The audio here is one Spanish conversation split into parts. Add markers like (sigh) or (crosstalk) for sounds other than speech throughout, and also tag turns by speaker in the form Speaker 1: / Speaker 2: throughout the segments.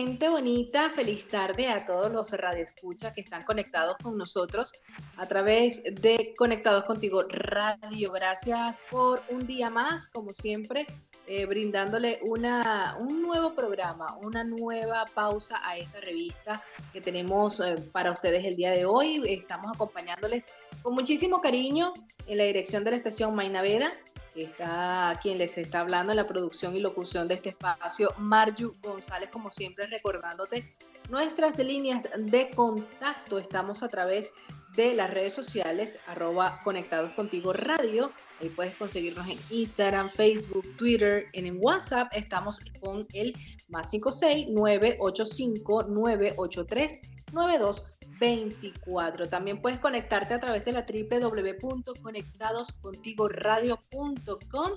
Speaker 1: Gente bonita, feliz tarde a todos los radioescuchas que están conectados con nosotros a través de Conectados Contigo Radio. Gracias por un día más, como siempre, eh, brindándole una, un nuevo programa, una nueva pausa a esta revista que tenemos eh, para ustedes el día de hoy. Estamos acompañándoles con muchísimo cariño en la dirección de la estación Mainaveda está quien les está hablando en la producción y locución de este espacio, Marju González, como siempre recordándote nuestras líneas de contacto. Estamos a través de las redes sociales, arroba Conectados Contigo Radio. Ahí puedes conseguirnos en Instagram, Facebook, Twitter, en, en WhatsApp. Estamos con el más 56 985 983 92 24. También puedes conectarte a través de la www.conectadoscontigoradio.com.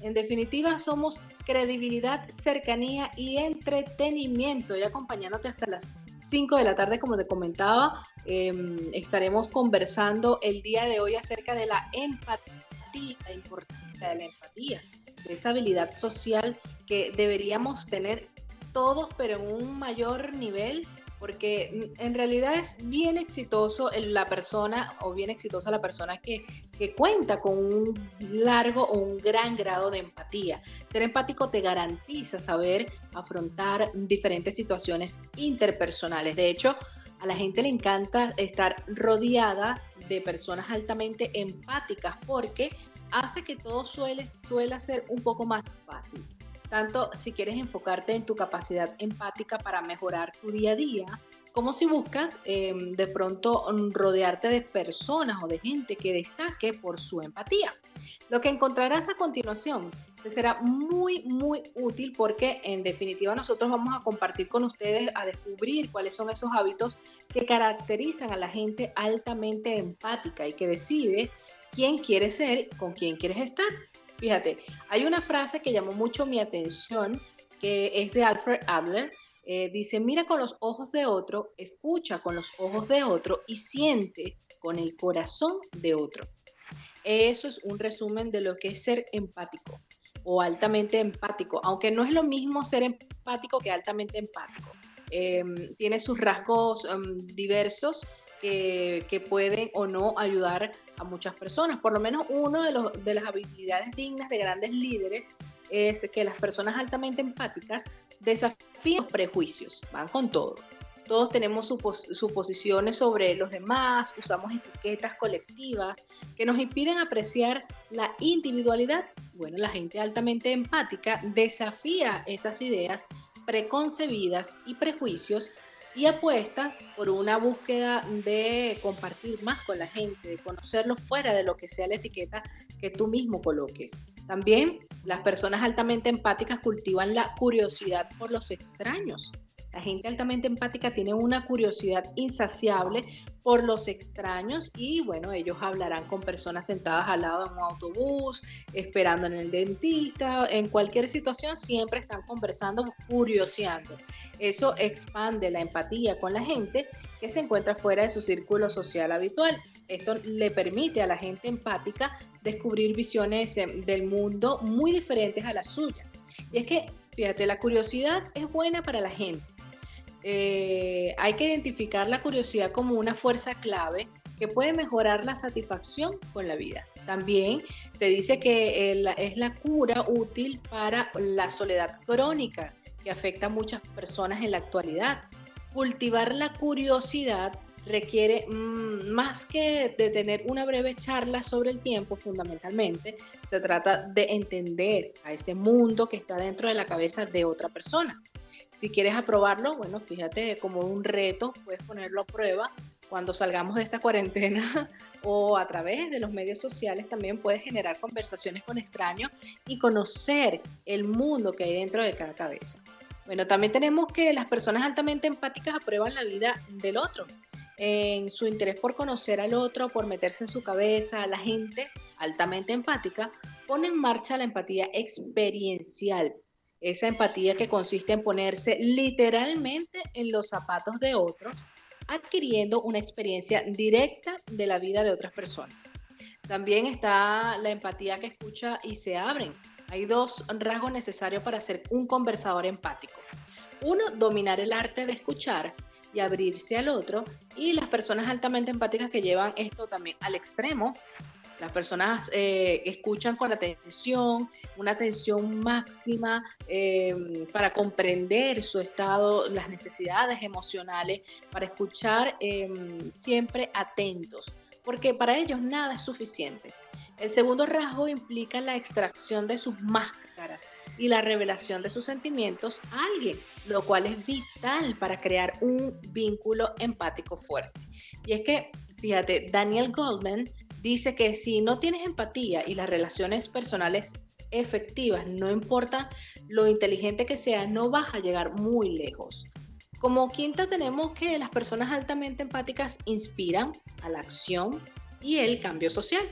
Speaker 1: En definitiva, somos credibilidad, cercanía y entretenimiento. Y acompañándote hasta las 5 de la tarde, como te comentaba, em, estaremos conversando el día de hoy acerca de la empatía, la importancia de la empatía, de esa habilidad social que deberíamos tener todos, pero en un mayor nivel porque en realidad es bien exitoso la persona o bien exitosa la persona que, que, cuenta con un largo o un gran grado de empatía. Ser empático te garantiza saber afrontar diferentes situaciones interpersonales. De hecho, a la gente le encanta estar rodeada de personas altamente empáticas porque hace que todo suele, suele ser un poco más fácil tanto si quieres enfocarte en tu capacidad empática para mejorar tu día a día, como si buscas em, de pronto rodearte de personas o de gente que destaque por su empatía. Lo que encontrarás a continuación te será muy, muy útil porque en definitiva nosotros vamos a compartir con ustedes a descubrir cuáles son esos hábitos que caracterizan a la gente altamente empática y que decide quién quiere ser, con quién quieres estar. Fíjate, hay una frase que llamó mucho mi atención, que es de Alfred Adler. Eh, dice, mira con los ojos de otro, escucha con los ojos de otro y siente con el corazón de otro. Eso es un resumen de lo que es ser empático o altamente empático, aunque no es lo mismo ser empático que altamente empático. Em, tiene sus rasgos em, diversos, que, pueden o no ayudar a muchas personas. Por lo menos uno de, de las habilidades dignas de grandes líderes es que las personas altamente empáticas desafían los prejuicios, van con todo. Todos tenemos suposiciones sobre los demás, usamos etiquetas colectivas que nos impiden apreciar la individualidad. Bueno, la gente altamente empática desafía esas ideas preconcebidas y prejuicios y apuesta por una búsqueda de compartir más con la gente, de conocerlo fuera de lo que sea la etiqueta que tú mismo coloques. También las personas altamente empáticas cultivan la curiosidad por los extraños. La gente altamente empática tiene una curiosidad insaciable por los extraños y bueno, ellos hablarán con personas sentadas al lado de un autobús, esperando en el dentista, en cualquier situación siempre están conversando, curioseando. Eso expande la empatía con la gente que se encuentra fuera de su círculo social habitual. Esto le permite a la gente empática descubrir visiones del mundo muy diferentes a las suyas. Y es que, fíjate, la curiosidad es buena para la gente eh, hay que identificar la curiosidad como una fuerza clave que puede mejorar la satisfacción con la vida. También se dice que es la cura útil para la soledad crónica que afecta a muchas personas en la actualidad. Cultivar la curiosidad requiere mm, más que de tener una breve charla sobre el tiempo, fundamentalmente, se trata de entender a ese mundo que está dentro de la cabeza de otra persona. Si quieres aprobarlo, bueno, fíjate como un reto, puedes ponerlo a prueba cuando salgamos de esta cuarentena (laughs) o a través de los medios sociales también puedes generar conversaciones con extraños y conocer el mundo que hay dentro de cada cabeza. Bueno, también tenemos que las personas altamente empáticas aprueban la vida del otro. En su interés por conocer al otro, por meterse en su cabeza, la gente altamente empática pone en marcha la empatía experiencial. Esa empatía que consiste en ponerse literalmente en los zapatos de otros, adquiriendo una experiencia directa de la vida de otras personas. También está la empatía que escucha y se abren. Hay dos rasgos necesarios para ser un conversador empático. Uno, dominar el arte de escuchar y abrirse al otro. Y las personas altamente empáticas que llevan esto también al extremo. Las personas eh, escuchan con atención, una atención máxima eh, para comprender su estado, las necesidades emocionales, para escuchar eh, siempre atentos porque para ellos nada es suficiente. El segundo rasgo implica la extracción de sus máscaras y la revelación de sus sentimientos a alguien, lo cual es vital para crear un vínculo empático fuerte. Y es que, fíjate, Daniel Goldman dice que si no tienes empatía y las relaciones personales efectivas, no importa lo inteligente que sea, no vas a llegar muy lejos. Como quinta tenemos que las personas altamente empáticas inspiran a la acción y el cambio social.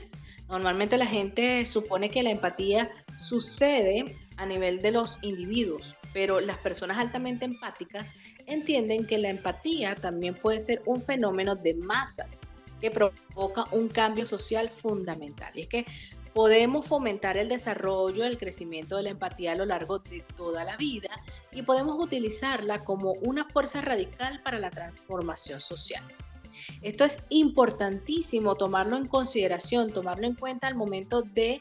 Speaker 1: Normalmente la gente supone que la empatía sucede a nivel de los individuos, pero las personas altamente empáticas entienden que la empatía también puede ser un fenómeno de masas que provoca un cambio social fundamental. Y es que Podemos fomentar el desarrollo, el crecimiento de la empatía a lo largo de toda la vida y podemos utilizarla como una fuerza radical para la transformación social. Esto es importantísimo tomarlo en consideración, tomarlo en cuenta al momento de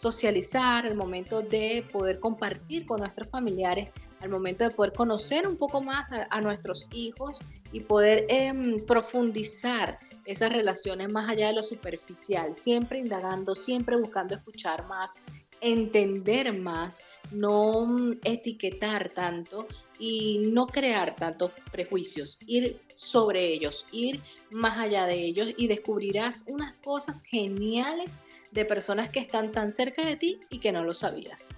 Speaker 1: socializar, al momento de poder compartir con nuestros familiares, al momento de poder conocer un poco más a, nuestros hijos y poder em, profundizar esas relaciones más allá de lo superficial, siempre indagando, siempre buscando escuchar más, entender más, no mm, etiquetar tanto y no crear tantos prejuicios, ir sobre ellos, ir más allá de ellos y descubrirás unas cosas geniales de personas que están tan cerca de ti y que no lo sabías.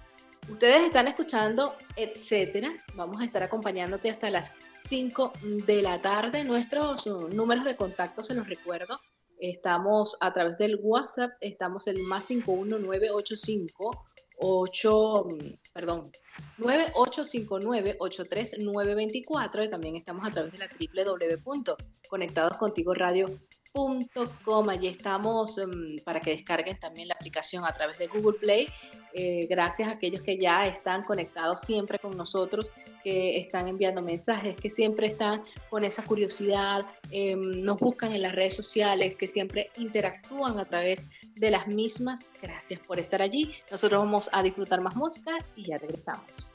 Speaker 1: Ustedes están escuchando, etcétera. Vamos a estar acompañándote hasta las 5 de la tarde. Nuestros uh, números de contacto se los recuerdo. Estamos a través del WhatsApp, estamos en más 51985 8, mm, perdón, 9859-83924 y también estamos a través de la www.conectadoscontigoradio.com. Allí estamos um, para que descarguen también la aplicación a través de Google Play. Eh, gracias a aquellos que ya están conectados siempre con nosotros, que están enviando mensajes, que siempre están con esa curiosidad, em, nos buscan en las redes sociales, que siempre interactúan a través de las mismas. Gracias por estar allí. Nosotros vamos a disfrutar más música y ya regresamos.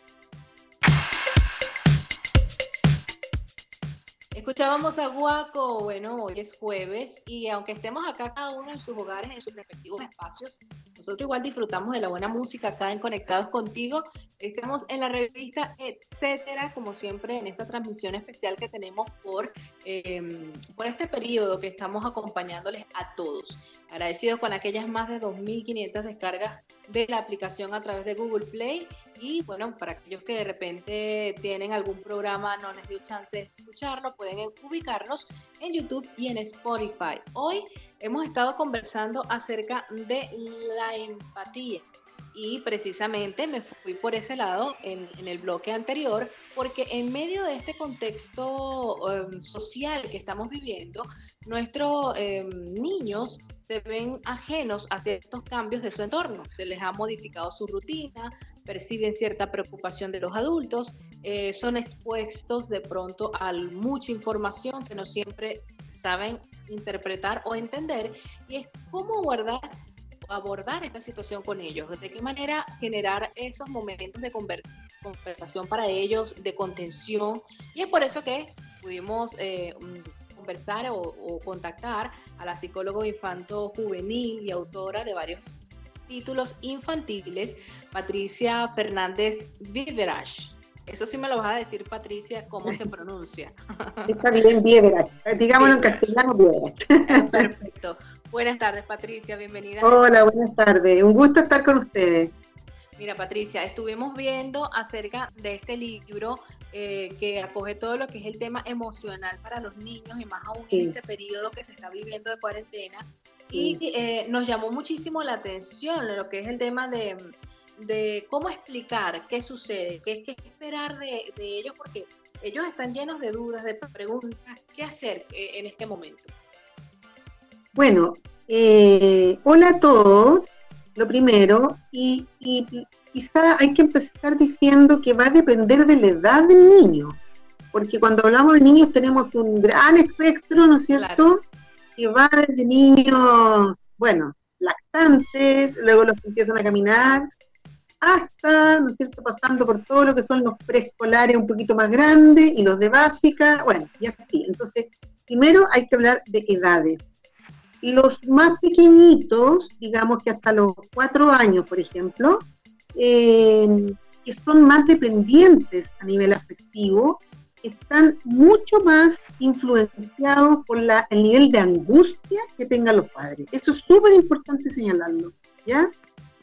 Speaker 1: Escuchábamos a Guaco, bueno, hoy es jueves y aunque estemos acá cada uno en sus hogares, en sus respectivos espacios, nosotros igual disfrutamos de la buena música acá en Conectados Contigo. Estamos en la revista Etcétera, como siempre, en esta transmisión especial que tenemos por, em, por este periodo que estamos acompañándoles a todos. Agradecidos con aquellas más de 2.500 descargas de la aplicación a través de Google Play. Y bueno, para aquellos que de repente tienen algún programa, no les dio chance de escucharlo, pueden ubicarnos en YouTube y en Spotify. Hoy hemos estado conversando acerca de la empatía y precisamente me fui por ese lado en, el bloque anterior, porque en medio de este contexto em, social que estamos viviendo, nuestros em, niños se ven ajenos a ciertos cambios de su entorno. Se les ha modificado su rutina, perciben cierta preocupación de los adultos, eh, son expuestos de pronto a mucha información que no siempre saben interpretar o entender y es cómo abordar esta situación con ellos, de qué manera generar esos momentos de conversación para ellos, de contención. Y es por eso que pudimos eh, conversar o, contactar a la psicóloga infanto juvenil y autora de varios títulos infantiles, Patricia Fernández Viverach. Eso sí me lo vas a decir, Patricia, cómo se pronuncia. (laughs)
Speaker 2: Está bien, Viverach. Digámoslo en castellano, Viverach. (laughs)
Speaker 1: Perfecto. Buenas tardes, Patricia, bienvenida.
Speaker 2: Hola, buenas tardes. Un gusto estar con ustedes.
Speaker 1: Mira, Patricia, estuvimos viendo acerca de este libro eh, que acoge todo lo que es el tema emocional para los niños y más aún en este periodo que se está viviendo de cuarentena. Y eh, nos llamó muchísimo la atención lo que es el tema de, cómo explicar qué sucede, qué, qué esperar de, de, ellos, porque ellos están llenos de dudas, de preguntas, qué hacer eh, en este momento.
Speaker 2: Bueno, hola a todos lo primero, y, quizá hay que empezar diciendo que va a depender de la edad del niño, porque cuando hablamos de niños tenemos un gran espectro, ¿no es cierto? Que va desde niños, bueno, lactantes, luego los que empiezan a caminar, hasta, ¿no es cierto?, pasando por todo lo que son los preescolares un poquito más grandes y los de básica, bueno, y así. Entonces, primero hay que hablar de edades. Los más pequeñitos, digamos que hasta los cuatro años, por ejemplo, eh, que son más dependientes a nivel afectivo, están mucho más influenciados por el nivel de angustia que tengan los padres. Eso es súper importante señalarlo, ¿ya?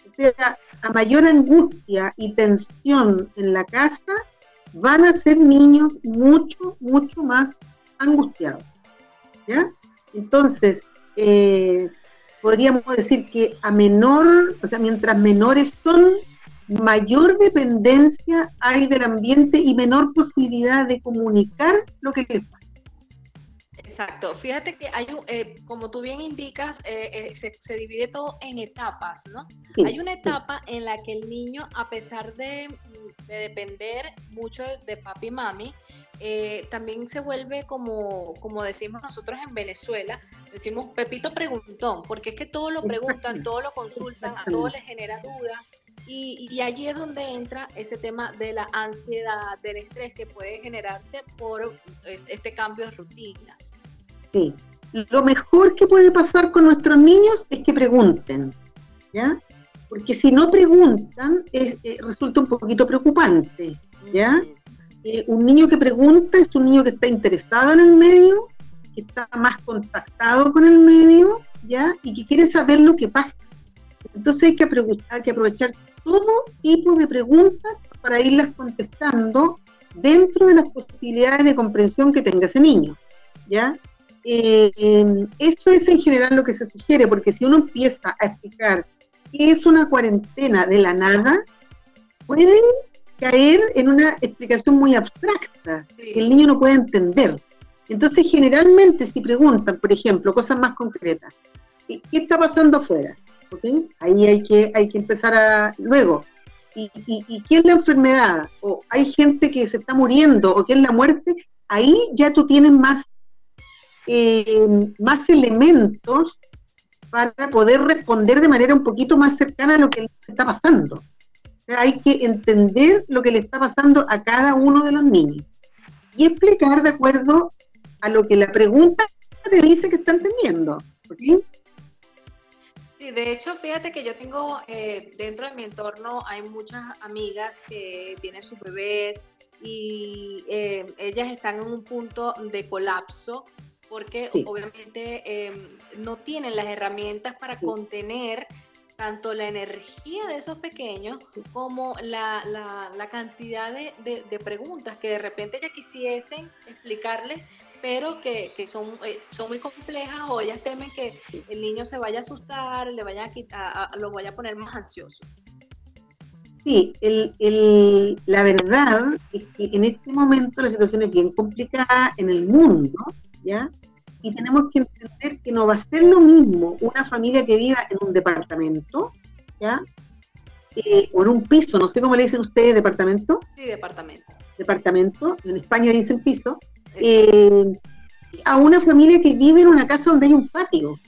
Speaker 2: O sea, a mayor angustia y tensión en la casa, van a ser niños mucho, mucho más angustiados, ¿ya? Entonces, eh, podríamos decir que a menor, o sea, mientras menores son, mayor dependencia hay del ambiente y menor posibilidad de comunicar lo que pasa.
Speaker 1: Exacto. Fíjate que hay un, eh, como tú bien indicas, eh, se, divide todo en etapas, ¿no? hay una etapa en la que el niño, a pesar de, de depender mucho de papi y mami, eh, también se vuelve como, como decimos nosotros en Venezuela, decimos Pepito preguntón, porque es que todo lo preguntan, todo lo consultan, a todos les genera duda. Y, y, allí es donde entra ese tema de la ansiedad, del estrés que puede generarse por eh, este cambio de rutinas.
Speaker 2: Sí, lo mejor que puede pasar con nuestros niños es que pregunten, ¿ya? Porque si no preguntan, es, eh, resulta un poquito preocupante, ¿ya? un niño que pregunta es un niño que está interesado en el medio, que está más contactado con el medio, ¿ya? Y que quiere saber lo que pasa. Entonces hay que, hay que aprovechar todo tipo de preguntas para irlas contestando dentro de las posibilidades de comprensión que tenga ese niño, ¿ya? Eh, em, eso es en general lo que se sugiere, porque si uno empieza a explicar qué es una cuarentena de la nada, pueden caer en una explicación muy abstracta que el niño no puede entender. Entonces, generalmente, si preguntan, por ejemplo, cosas más concretas, ¿qué está pasando afuera? Ahí hay que, hay que empezar a. Luego, ¿y, y, es la enfermedad? O hay gente que se está muriendo, o qué es la muerte. Ahí ya tú tienes más, eh, más elementos para poder responder de manera un poquito más cercana a lo que está pasando hay que entender lo que le está pasando a cada uno de los niños y explicar de acuerdo a lo que la pregunta te dice que está entendiendo.
Speaker 1: Sí, de hecho, fíjate que yo tengo eh, dentro de mi entorno, hay muchas amigas que tienen sus bebés y eh, ellas están en un punto de colapso porque obviamente eh, no tienen las herramientas para contener tanto la energía de esos pequeños como la, la, cantidad de, de, preguntas que de repente ya quisiesen explicarles, pero que, que son, eh, son muy complejas o ellas temen que el niño se vaya a asustar, le vaya a quitar, lo vaya a poner más ansioso.
Speaker 2: Sí, el, el, la verdad es que en este momento la situación es bien complicada en el mundo, ¿ya? y tenemos que entender que no va a ser lo mismo una familia que viva en un departamento, ¿ya? Eh, o en un piso, no sé cómo le dicen ustedes, departamento.
Speaker 1: Sí, departamento.
Speaker 2: Departamento, en España dicen piso, eh, a una familia que vive en una casa donde hay un patio,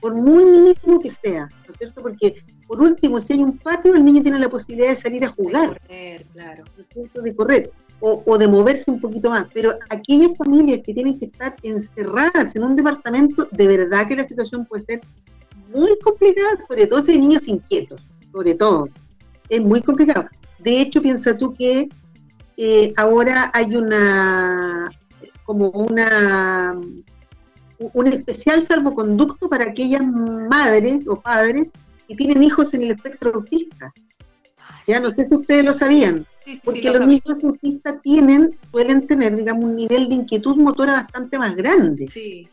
Speaker 2: por muy mínimo que sea, ¿no es cierto? Porque, por último, si hay un patio, el niño tiene la posibilidad de salir a jugar.
Speaker 1: De correr, claro.
Speaker 2: ¿no es cierto? De correr o, de moverse un poquito más, pero aquellas familias que tienen que estar encerradas en un departamento, de verdad que la situación puede ser muy complicada, sobre todo si hay niños inquietos, sobre todo. Es muy complicado. De hecho, piensa tú que eh, ahora hay una, como una, un especial salvoconducto para aquellas madres o padres que tienen hijos en el espectro autista. Ya no sé si ustedes lo sabían, porque los niños autistas tienen, suelen tener, digamos, un nivel de inquietud motora bastante más grande.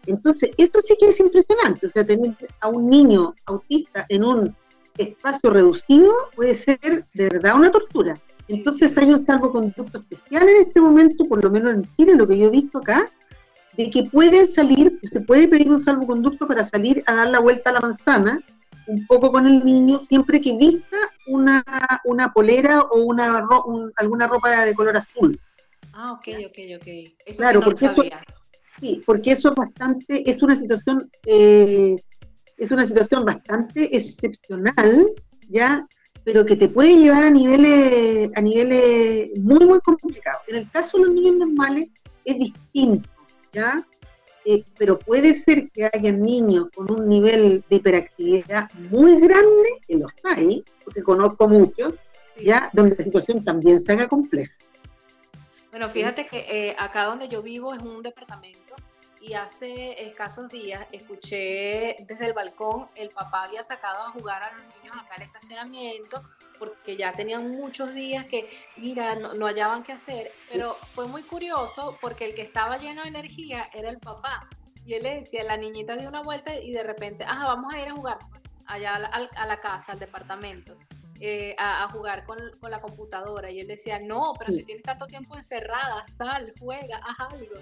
Speaker 2: Entonces, esto sí que es impresionante. O sea, tener a un niño autista en un espacio reducido puede ser de verdad una tortura. Entonces hay un salvoconducto especial en este momento, por lo menos en Chile, lo que yo he visto acá, de que pueden salir, se puede pedir un salvoconducto para salir a dar la vuelta a la manzana, un poco con el niño, siempre que vista una, una polera o una alguna ropa de color azul.
Speaker 1: Ah, ok, ok, ok.
Speaker 2: Eso claro, porque eso, sí, porque eso es bastante, es una situación, eh, es una situación bastante excepcional, ya, pero que te puede llevar a niveles, a niveles muy, muy complicados. En el caso de los niños normales es distinto, ¿ya? Eh, pero puede ser que haya niños con un nivel de hiperactividad muy grande, que los hay, porque conozco muchos, ya, donde la situación también se haga compleja.
Speaker 1: Bueno, fíjate que eh, acá donde yo vivo es un departamento y hace escasos días escuché desde el balcón el papá había sacado a jugar a los niños acá al estacionamiento porque ya tenían muchos días que, mira, no, hallaban qué hacer, pero fue muy curioso porque el que estaba lleno de energía era el papá y él le decía, la niñita dio una vuelta y de repente, ajá, vamos a ir a jugar allá a la, casa, al departamento. Eh, a, jugar con, con, la computadora y él decía, no, pero si tienes tanto tiempo encerrada, sal, juega, haz algo.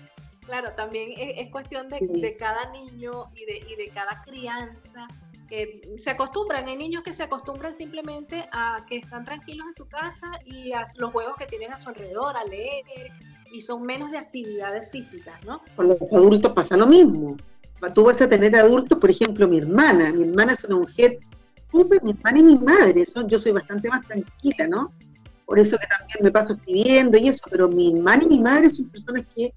Speaker 1: Claro, también es, cuestión de, cada niño y de, y de cada crianza que se acostumbran, hay niños que se acostumbran simplemente a que están tranquilos en su casa y a los juegos que tienen a su alrededor, a leer, y son menos de actividades físicas, ¿no?
Speaker 2: Con los adultos pasa lo mismo. Tú vas a tener adultos, por ejemplo, mi hermana, mi hermana es una mujer, mi hermana y mi madre, son, yo soy bastante más tranquila, ¿no? Por eso que también me paso escribiendo y eso, pero mi hermana y mi madre son personas que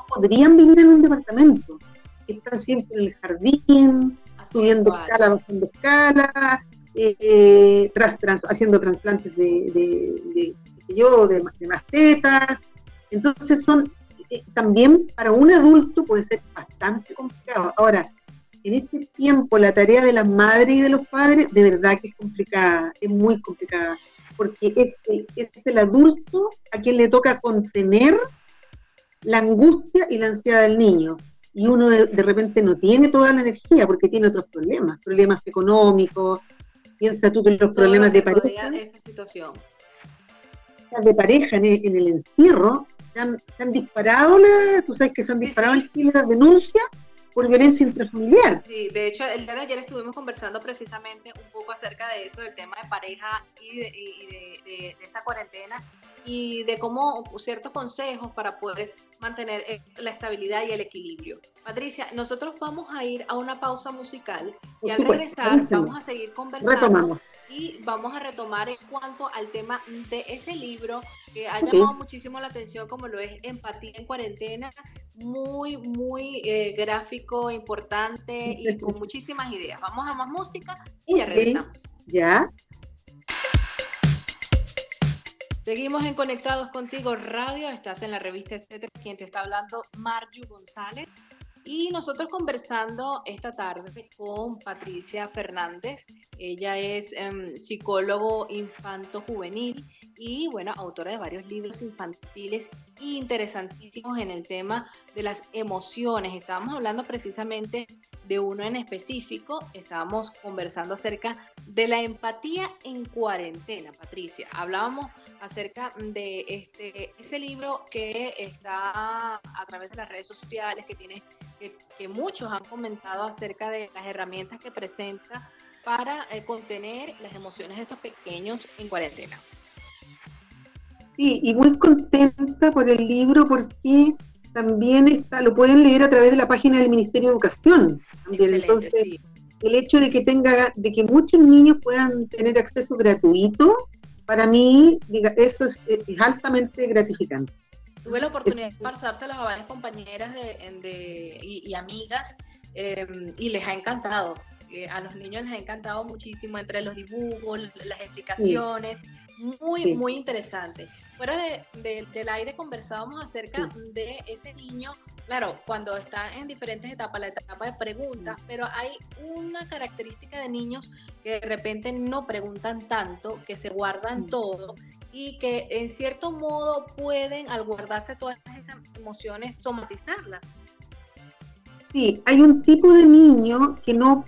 Speaker 2: no podrían vivir en un departamento. Están siempre en el jardín, subiendo escala, bajando escala, eh, tras, haciendo trasplantes de, de, yo, de, macetas. Entonces son, eh, también para un adulto puede ser bastante complicado. Ahora, en este tiempo la tarea de las madres y de los padres de verdad que es complicada, es muy complicada, porque es es el adulto a quien le toca contener la angustia y la ansiedad del niño. Y uno de, repente no tiene toda la energía porque tiene otros problemas, problemas económicos. Piensa tú que los problemas de pareja. situación. De pareja en el, encierro se han, disparado, tú sabes que se han disparado en Chile las denuncias por violencia intrafamiliar.
Speaker 1: Sí, de hecho, el día de ayer estuvimos conversando precisamente un poco acerca de eso, del tema de pareja y de, esta cuarentena y de cómo ciertos consejos para poder mantener eh, la estabilidad y el equilibrio. Patricia, nosotros vamos a ir a una pausa musical y al regresar vamos a seguir conversando y vamos a retomar en cuanto al tema de ese libro que ha llamado muchísimo la atención como lo es Empatía en Cuarentena, muy, muy eh, gráfico, importante y con muchísimas ideas. Vamos a más música y ya regresamos.
Speaker 2: Ya.
Speaker 1: Seguimos en Conectados Contigo Radio, estás en la revista Etcétera, quien te está hablando Marju González. Y nosotros conversando esta tarde con Patricia Fernández, ella es em, psicólogo infanto juvenil y bueno, autora de varios libros infantiles interesantísimos en el tema de las emociones. Estábamos hablando precisamente de uno en específico, estábamos conversando acerca de la empatía en cuarentena, Patricia. Hablábamos acerca de este ese libro que está a través de las redes sociales, que tiene que, muchos han comentado acerca de las herramientas que presenta para eh, contener las emociones de estos pequeños en cuarentena.
Speaker 2: Sí, y muy contenta por el libro porque también está, lo pueden leer a través de la página del Ministerio de Educación. Entonces, el hecho de que tenga, de que muchos niños puedan tener acceso gratuito, para mí, diga, eso es, altamente gratificante.
Speaker 1: Tuve la oportunidad de pasárselos a varias compañeras de, y, amigas em, y les ha encantado. Eh, a los niños les ha encantado muchísimo entre los dibujos, las explicaciones muy, muy interesante. Fuera de, del aire conversábamos acerca de ese niño claro, cuando está en diferentes etapas, la etapa de preguntas, pero hay una característica de niños que de repente no preguntan tanto, que se guardan todo y que en cierto modo pueden, al guardarse todas esas emociones, somatizarlas.
Speaker 2: Sí, hay un tipo de niño que no,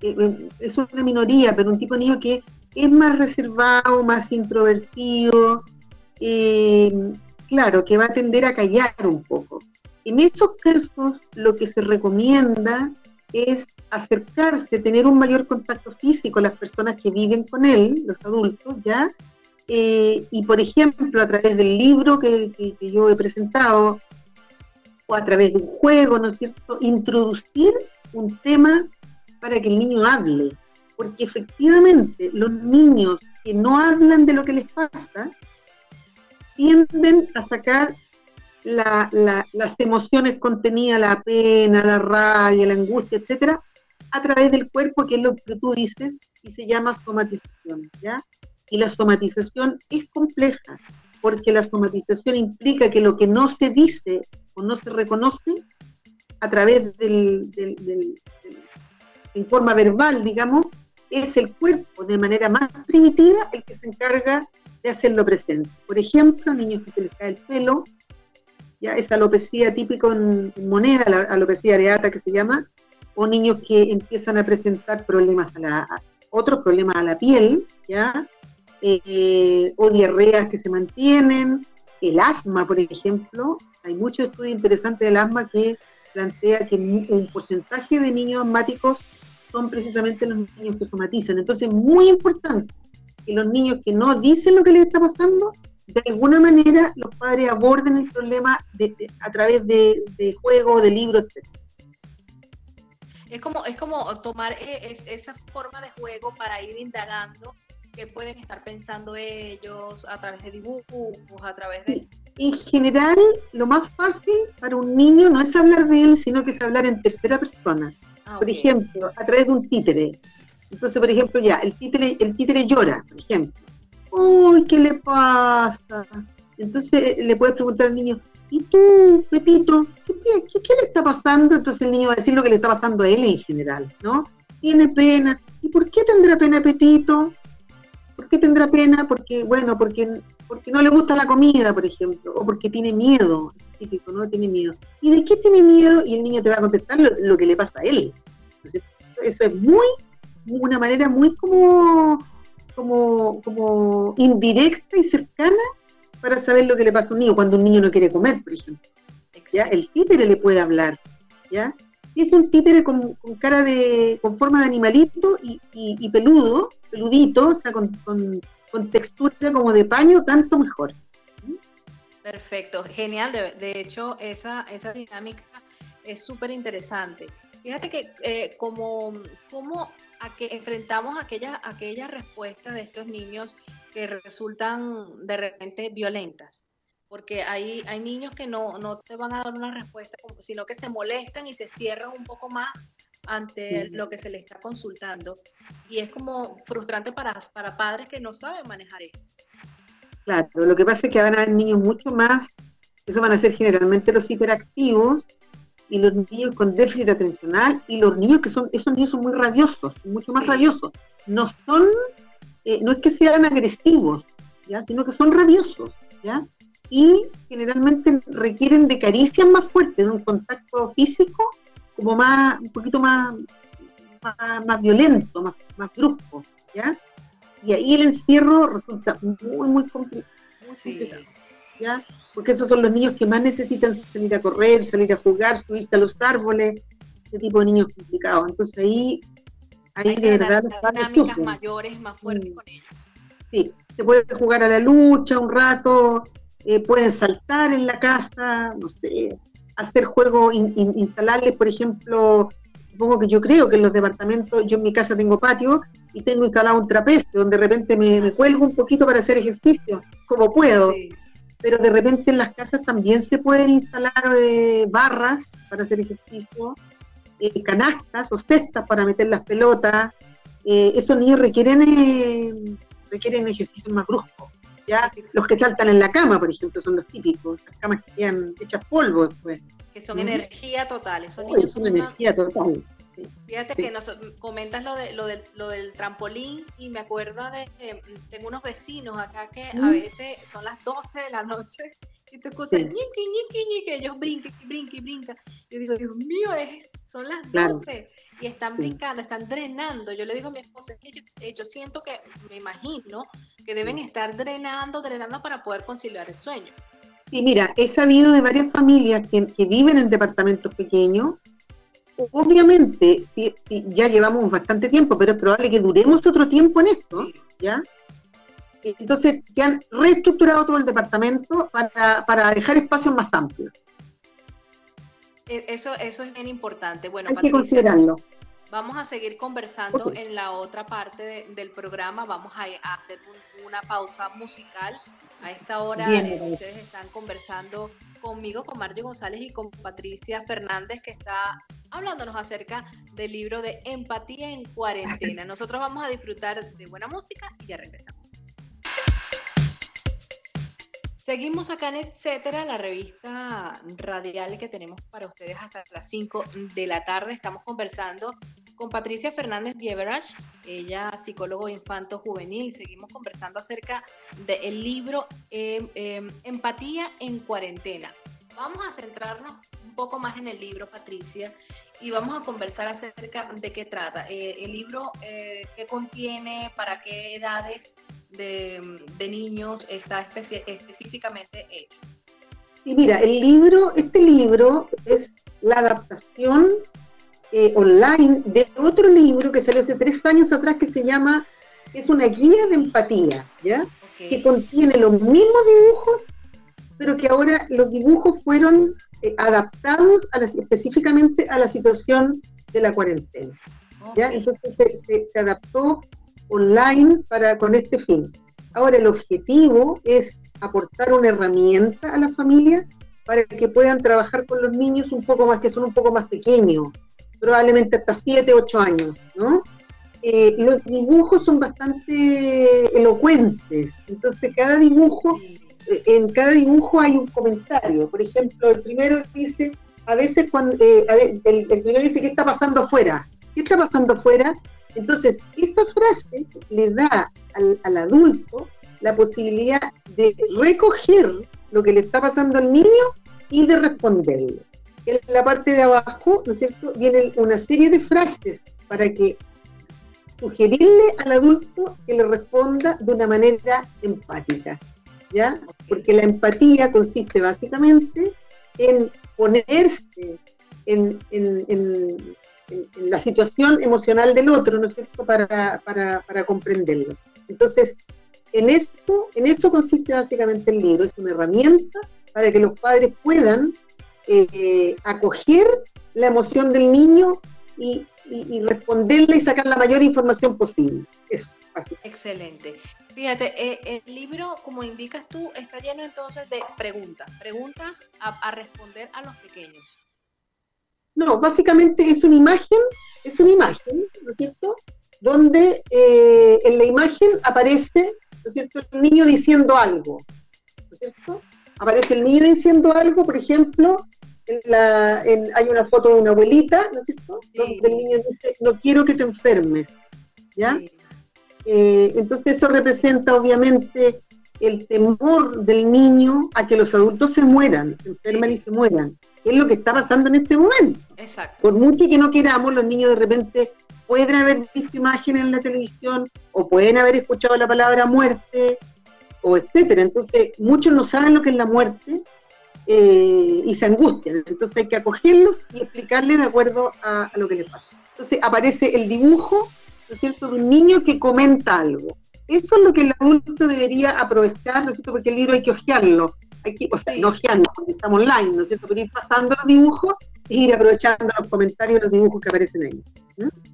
Speaker 2: eh, es una minoría, pero un tipo de niño que es más reservado, más introvertido, eh, claro, que va a tender a callar un poco. En esos casos, lo que se recomienda es acercarse, tener un mayor contacto físico con las personas que viven con él, los adultos, ¿ya? Eh, y por ejemplo, a través del libro que, yo he presentado, o a través de un juego, ¿no es cierto?, introducir un tema para que el niño hable. Porque efectivamente los niños que no hablan de lo que les pasa tienden a sacar las emociones contenidas, la pena, la rabia, la angustia, etcétera, a través del cuerpo, que es lo que tú dices, y se llama somatización, ¿ya? Y la somatización es compleja, porque la somatización implica que lo que no se dice o no se reconoce a través del, en forma verbal, digamos, es el cuerpo de manera más primitiva el que se encarga de hacerlo presente. Por ejemplo, niños que se les cae el pelo, ya esa alopecia típica en, moneda, la alopecia areata que se llama, o niños que empiezan a presentar problemas a la, otros problemas a la piel, ya, eh, o diarreas que se mantienen, el asma, por ejemplo, hay muchos estudios interesantes del asma que plantea que un porcentaje de niños asmáticos son precisamente los niños que somatizan. Entonces, muy importante que los niños que no dicen lo que les está pasando de alguna manera los padres aborden el problema a través de, de juegos, de libros, etc.
Speaker 1: Es como, es como tomar e, esa forma de juego para ir indagando qué pueden estar pensando ellos a través de dibujos, a través de...
Speaker 2: En general, lo más fácil para un niño no es hablar de él, sino que es hablar en tercera persona. Ah, por ejemplo, a través de un títere. Entonces, por ejemplo, ya, el títere, el títere llora, por ejemplo uy, ¿qué le pasa? Entonces le puedes preguntar al niño, ¿y tú, Pepito, ¿qué, le está pasando? Entonces el niño va a decir lo que le está pasando a él en general, ¿no? Tiene pena. ¿Y por qué tendrá pena Pepito? ¿Por qué tendrá pena? Porque, bueno, porque, porque no le gusta la comida, por ejemplo, o porque tiene miedo, es típico, ¿no? Tiene miedo. ¿Y de qué tiene miedo? Y el niño te va a contestar lo, lo que le pasa a él. Entonces, eso es muy, una manera muy como como, como indirecta y cercana para saber lo que le pasa a un niño cuando un niño no quiere comer, por ejemplo. ¿ya? El títere le puede hablar, ¿ya? Y es un títere con, cara de, con forma de animalito y, peludo, peludito, o sea, con, textura como de paño, tanto mejor.
Speaker 1: Perfecto, genial. De, de hecho, esa, esa dinámica es súper interesante. Fíjate que eh, como, como a que enfrentamos aquellas aquella respuestas de estos niños que resultan de repente violentas, porque hay, hay niños que no, no te van a dar una respuesta, sino que se molestan y se cierran un poco más ante lo que se les está consultando. Y es como frustrante para, para padres que no saben manejar esto.
Speaker 2: Claro, lo que pasa es que van a haber niños mucho más, eso van a ser generalmente los hiperactivos, y los niños con déficit atencional y los niños que son, esos niños son muy rabiosos, mucho más rabiosos. No son, eh, no es que sean agresivos, ¿ya? sino que son rabiosos, ¿ya? Y generalmente requieren de caricias más fuertes, de un contacto físico como más, un poquito más, más, violento, más, más brusco, ¿ya? Y ahí el encierro resulta muy, muy complicado. ¿Ya? porque esos son los niños que más necesitan salir a correr, salir a jugar, subirse a los árboles, ese tipo de niños complicados. Entonces ahí,
Speaker 1: ahí de verdad los dinámicas mayores más fuertes con ellos.
Speaker 2: Sí, se puede jugar a la lucha un rato, eh, pueden saltar en la casa, no sé, hacer juegos, instalarles, por ejemplo, supongo que yo creo que en los departamentos, yo en mi casa tengo patio y tengo instalado un trapecio donde de repente me, me cuelgo un poquito para hacer ejercicio, como puedo. Sí pero de repente en las casas también se pueden instalar eh, barras para hacer ejercicio, eh, canastas o cestas para meter las pelotas. Eh, esos niños requieren, requieren ejercicios más bruscos. ¿ya? Los que saltan en la cama, por ejemplo, son los típicos, las camas que quedan hechas polvo después.
Speaker 1: Que son energía total. Esos
Speaker 2: niños son energía total.
Speaker 1: Fíjate que nos comentas lo, de, lo, lo del trampolín y me acuerdo de que tengo unos vecinos acá que a veces son las 12 de la noche (laughs) y tú escuchas ñiqui, ñiqui, ñiqui, ellos brincan y brincan y brincan. Yo digo, Dios mío, es, son las 12 y están brincando, están drenando. Yo le digo a mi esposa, es que yo, eh, yo siento que, me imagino, que deben estar drenando, drenando para poder conciliar el sueño.
Speaker 2: Y mira, he sabido de varias familias que, que viven en departamentos pequeños obviamente, si, ya llevamos bastante tiempo, pero es probable que duremos otro tiempo en esto, ¿ya? Entonces, que han reestructurado todo el departamento para, dejar espacios más amplios.
Speaker 1: E, eso, eso es bien importante. Bueno,
Speaker 2: Hay que considerarlo.
Speaker 1: Vamos a seguir conversando en la otra parte del programa. Vamos a, hacer una pausa musical. A esta hora eh, ustedes están conversando conmigo, con Mario González y con Patricia Fernández, que está hablándonos acerca del libro de Empatía en Cuarentena. (laughs) Nosotros vamos a disfrutar de buena música y ya regresamos. Seguimos acá en Etcétera, la revista radial que tenemos para ustedes hasta las 5 de la tarde. Estamos conversando con Patricia Fernández Bieberach, ella psicólogo infanto juvenil. Seguimos conversando acerca del libro em, em, Empatía en Cuarentena. Vamos a centrarnos un poco más en el libro, Patricia, y vamos a conversar acerca de qué trata. Eh, el libro, eh, qué contiene, para qué edades de, niños está específicamente hecho?
Speaker 2: Sí, mira, el libro, este libro es la adaptación eh, online de otro libro que salió hace tres años atrás que se llama, es una guía de empatía, ¿ya? Que contiene los mismos dibujos, pero que ahora los dibujos fueron eh, adaptados a específicamente a la situación de la cuarentena. ¿ya? Entonces se, se adaptó online para, con este fin. Ahora, el objetivo es aportar una herramienta a la familia para que puedan trabajar con los niños un poco más, que son un poco más pequeños, probablemente hasta 7, 8 años, ¿no? Eh, los dibujos son bastante elocuentes, entonces cada dibujo, eh, en cada dibujo hay un comentario. Por ejemplo, el primero dice, a veces cuando, eh, el, el, primero dice, ¿qué está pasando afuera? ¿Qué está pasando afuera? Entonces, esa frase le da al, adulto la posibilidad de recoger lo que le está pasando al niño y de responderle. En la parte de abajo, ¿no es cierto?, vienen una serie de frases para que sugerirle al adulto que le responda de una manera empática, ¿ya? Porque la empatía consiste básicamente en ponerse en, en, la situación emocional del otro, ¿no es cierto?, para, comprenderlo. Entonces, en esto, en eso consiste básicamente el libro, es una herramienta para que los padres puedan eh, acoger la emoción del niño y, responderle y sacar la mayor información posible. Eso,
Speaker 1: Excelente. Fíjate, eh, el libro, como indicas tú, está lleno entonces de preguntas, preguntas a responder a los pequeños.
Speaker 2: No, básicamente es una imagen, es una imagen, ¿no es cierto? Donde eh, en la imagen aparece, ¿no es cierto?, el niño diciendo algo, ¿no es cierto? Aparece el niño diciendo algo, por ejemplo, hay una foto de una abuelita, ¿no es cierto? Donde el niño dice, no quiero que te enfermes, ¿ya? Eh, entonces eso representa obviamente el temor del niño a que los adultos se mueran, se enfermen y se mueran es lo que está pasando en este momento.
Speaker 1: Exacto.
Speaker 2: Por mucho que no queramos, los niños de repente pueden haber visto imágenes en la televisión o pueden haber escuchado la palabra muerte o etcétera. Entonces, muchos no saben lo que es la muerte eh, y se angustian. Entonces hay que acogerlos y explicarles de acuerdo a, lo que les pasa. Entonces aparece el dibujo, ¿no es cierto?, de un niño que comenta algo. Eso es lo que el adulto debería aprovechar, ¿no es cierto?, porque el libro hay que ojearlo o sea, no porque estamos online, ¿no es cierto? Pero ir pasando los dibujos e ir aprovechando los comentarios y los dibujos que aparecen ahí.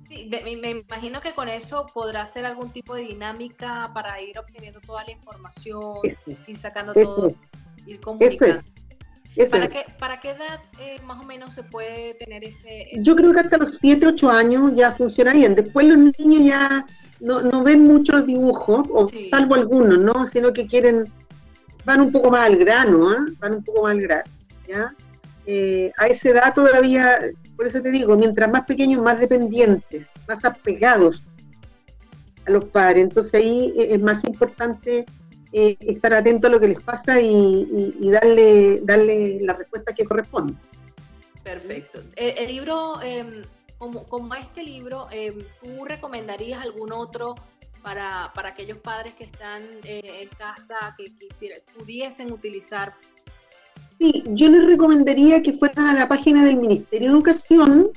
Speaker 1: Sí, me imagino que con eso podrá hacer algún tipo de dinámica para ir obteniendo toda la información, y sacando todo, ir comunicando. Eso es. ¿Para, qué, edad eh, más o menos se puede tener este,
Speaker 2: Yo creo que hasta los 7, 8 años ya funciona bien. Después los niños ya no, no ven muchos dibujos, o salvo algunos, ¿no? Sino que quieren van un poco más al grano, ¿eh? van un poco más al grano, ¿ya? eh, a esa edad todavía, por eso te digo, mientras más pequeños, más dependientes, más apegados a los padres. Entonces ahí es más importante eh, estar atento a lo que les pasa y, darle, darle la respuesta que corresponde.
Speaker 1: Perfecto. El, libro, em, como, como, este libro, em, ¿tú recomendarías algún otro para, para aquellos padres que están eh, en casa, que quisieran, pudiesen utilizar
Speaker 2: Sí, yo les recomendaría que fueran a la página del Ministerio de Educación,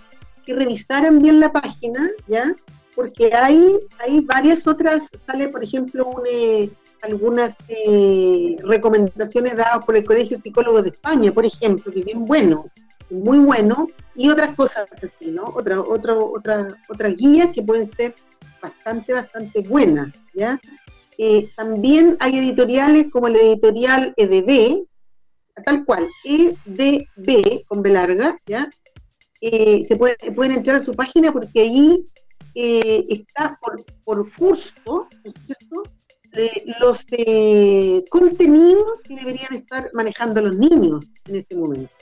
Speaker 2: que revisaran bien la página, ¿ya? Porque hay, hay varias otras, sale por ejemplo eh, algunas eh, recomendaciones dadas por el Colegio Psicólogo de España, por ejemplo, que bien bueno, muy bueno, y otras cosas así, ¿no? Otra, otra, otra, otras guías que pueden ser bastante, bastante buenas, ¿ya? Eh, también hay editoriales como la editorial EDB, tal cual, EDB, con B larga, ¿ya? Eh, se puede, pueden entrar a su página porque ahí eh, está por, por curso, los contenidos que deberían estar manejando los niños en este momento.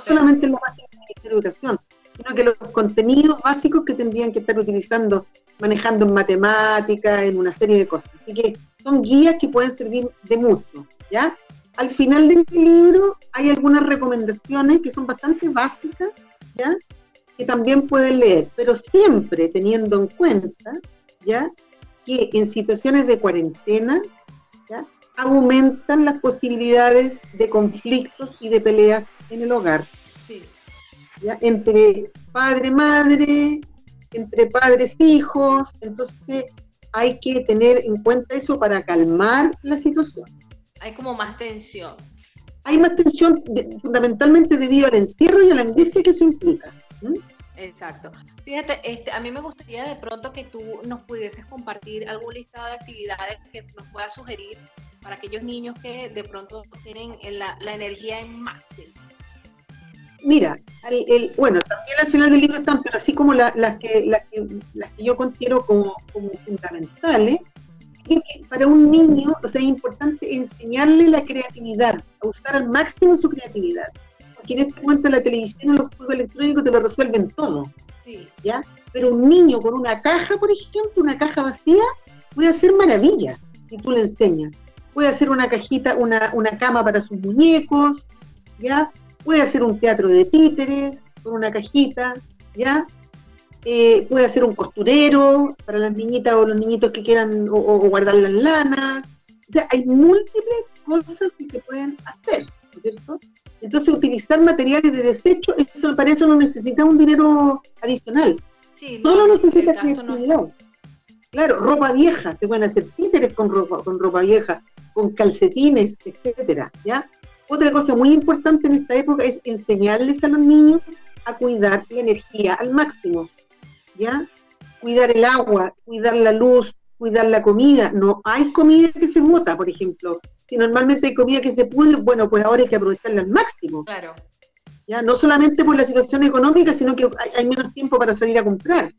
Speaker 2: No solamente en la página del Ministerio de Educación, sino que los contenidos básicos que tendrían que estar utilizando, manejando en matemática, en una serie de cosas. Así que son guías que pueden servir de mucho, ¿ya? al final de mi libro hay algunas recomendaciones que son bastante básicas, ¿ya? que también pueden leer, pero siempre teniendo en cuenta ¿ya? que en situaciones de cuarentena ¿ya? aumentan las posibilidades de conflictos y de peleas en el hogar. ¿ya? Entre padre-madre, entre padres-hijos, entonces hay que tener en cuenta eso para calmar la situación
Speaker 1: hay como más tensión.
Speaker 2: Hay más tensión fundamentalmente debido al encierro y a la angustia que eso implica.
Speaker 1: Exacto. Fíjate, este, a mí me gustaría de pronto que tú nos pudieses compartir algún listado de actividades que nos puedas sugerir para aquellos niños que de pronto tienen la, energía en máximo.
Speaker 2: Mira, el, bueno, también al final del libro están, pero así como las, que, las, que, las que yo considero como, como fundamentales, que para un niño, o sea, es importante enseñarle la creatividad, a usar al máximo su creatividad. Porque en este momento la televisión y los juegos electrónicos te lo resuelven todo. ¿Ya? Pero un niño con una caja, por ejemplo, una caja vacía, puede hacer maravillas si tú le enseñas. Puede hacer una cajita, una, una cama para sus muñecos, ¿ya? Puede hacer un teatro de títeres con una cajita, ¿ya? Eh, puede ser un costurero para las niñitas o los niñitos que quieran o, guardar las lanas. O sea, hay múltiples cosas que se pueden hacer, ¿no es cierto? Entonces, utilizar materiales de desecho, eso, para eso no necesita un dinero adicional. Sí, Solo necesita creatividad. Claro, ropa vieja, se pueden hacer títeres con ropa, con ropa vieja, con calcetines, etcétera, ¿ya? Otra cosa muy importante en esta época es enseñarles a los niños a cuidar la energía al máximo. ¿ya? Cuidar el agua, cuidar la luz, cuidar la comida. No hay comida que se bota, por ejemplo. Si normalmente hay comida que se pudre, bueno, pues ahora hay que aprovecharla al máximo.
Speaker 1: Claro.
Speaker 2: ¿Ya? No solamente por la situación económica, sino que hay, menos tiempo para salir a comprar.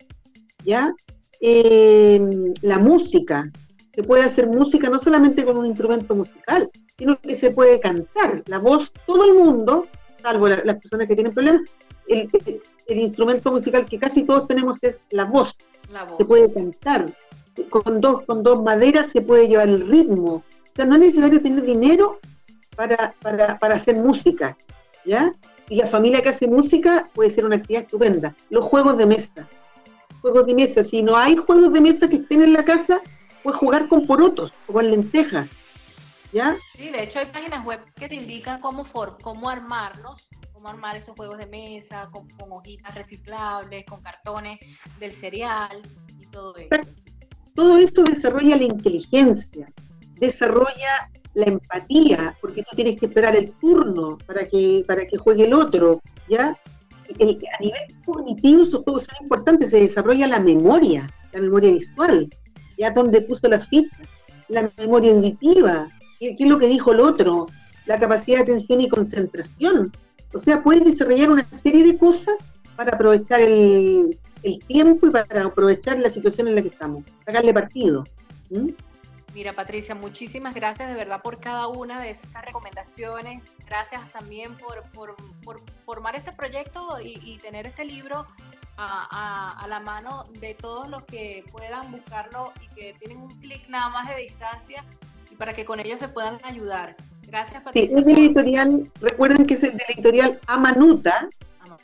Speaker 2: ¿Ya? Em, la música. Se puede hacer música no solamente con un instrumento musical, sino que se puede cantar. La voz, todo el mundo, salvo las personas que tienen problemas, el, el instrumento musical que casi todos tenemos es la voz. Se puede cantar. Con dos, con dos maderas se puede llevar el ritmo. O sea, no es necesario tener dinero para, para, hacer música. ¿Ya? Y la familia que hace música puede ser una actividad estupenda. Los juegos de mesa. Juegos de mesa. Si no hay juegos de mesa que estén en la casa, puedes jugar con porotos o con lentejas. ¿Ya?
Speaker 1: Sí, de hecho hay páginas web que te indican cómo, for, cómo armarlos cómo armar esos juegos de mesa, con, hojitas reciclables, con cartones del cereal y todo eso.
Speaker 2: Todo eso desarrolla la inteligencia, desarrolla la empatía, porque tú tienes que esperar el turno para que, para que juegue el otro, ¿ya? a nivel cognitivo esos juegos son importantes, se desarrolla la memoria, la memoria visual, ya donde puso la ficha, la memoria auditiva, qué es lo que dijo el otro, la capacidad de atención y concentración, o sea, puedes desarrollar una serie de cosas para aprovechar el, tiempo y para aprovechar la situación en la que estamos, sacarle partido.
Speaker 1: Mira, Patricia, muchísimas gracias de verdad por cada una de esas recomendaciones. Gracias también por, formar este proyecto y, tener este libro a, la mano de todos los que puedan buscarlo y que tienen un clic nada más de distancia y para que con ellos se puedan ayudar. Gracias, Patricia.
Speaker 2: Sí, es del editorial, recuerden que es del editorial Amanuta,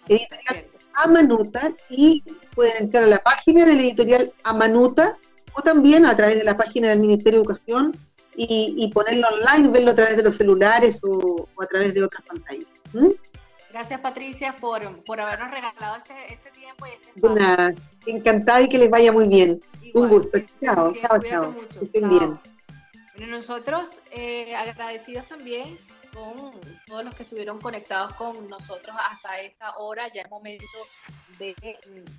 Speaker 2: editorial Amanuta, y pueden entrar a la página del editorial Amanuta o también a través de la página del Ministerio de Educación y, ponerlo online, verlo a través de los celulares o, a través de otras pantallas.
Speaker 1: Gracias Patricia por, habernos regalado este, este tiempo y este
Speaker 2: Una, encantada y que les vaya muy bien. Un gusto. Chao, chao, chao. Estén bien.
Speaker 1: Bueno, nosotros eh, agradecidos también con todos los que estuvieron conectados con nosotros hasta esta hora. Ya es momento de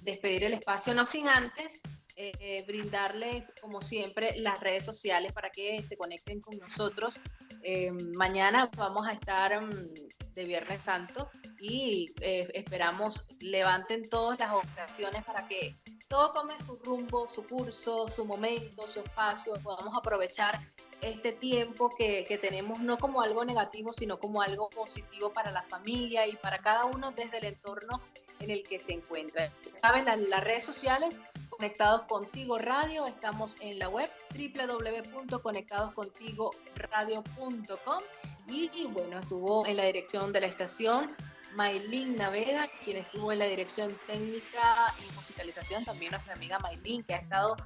Speaker 1: despedir el espacio, no sin antes eh, brindarles, como siempre, las redes sociales para que se conecten con nosotros. Eh, mañana vamos a estar mm, de Viernes Santo y eh, esperamos levanten todas las ocasiones para que todo tome su rumbo, su curso, su momento, su espacio, podamos aprovechar este tiempo que, que, tenemos no como algo negativo, sino como algo positivo para la familia y para cada uno desde el entorno en el que se encuentra. Saben, las, redes sociales, Conectados Contigo Radio, estamos en la web www.conectadoscontigoradio.com y, y bueno, estuvo en la dirección de la estación Maylin Naveda, quien estuvo en la dirección técnica y musicalización, también nuestra amiga Maylin, que ha estado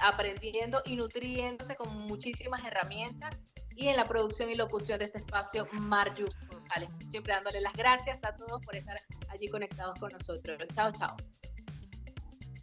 Speaker 1: aprendiendo y nutriéndose con muchísimas herramientas y en la producción y locución de este espacio Marju González. Siempre dándole las gracias a todos por estar allí conectados con nosotros. Chao, chao.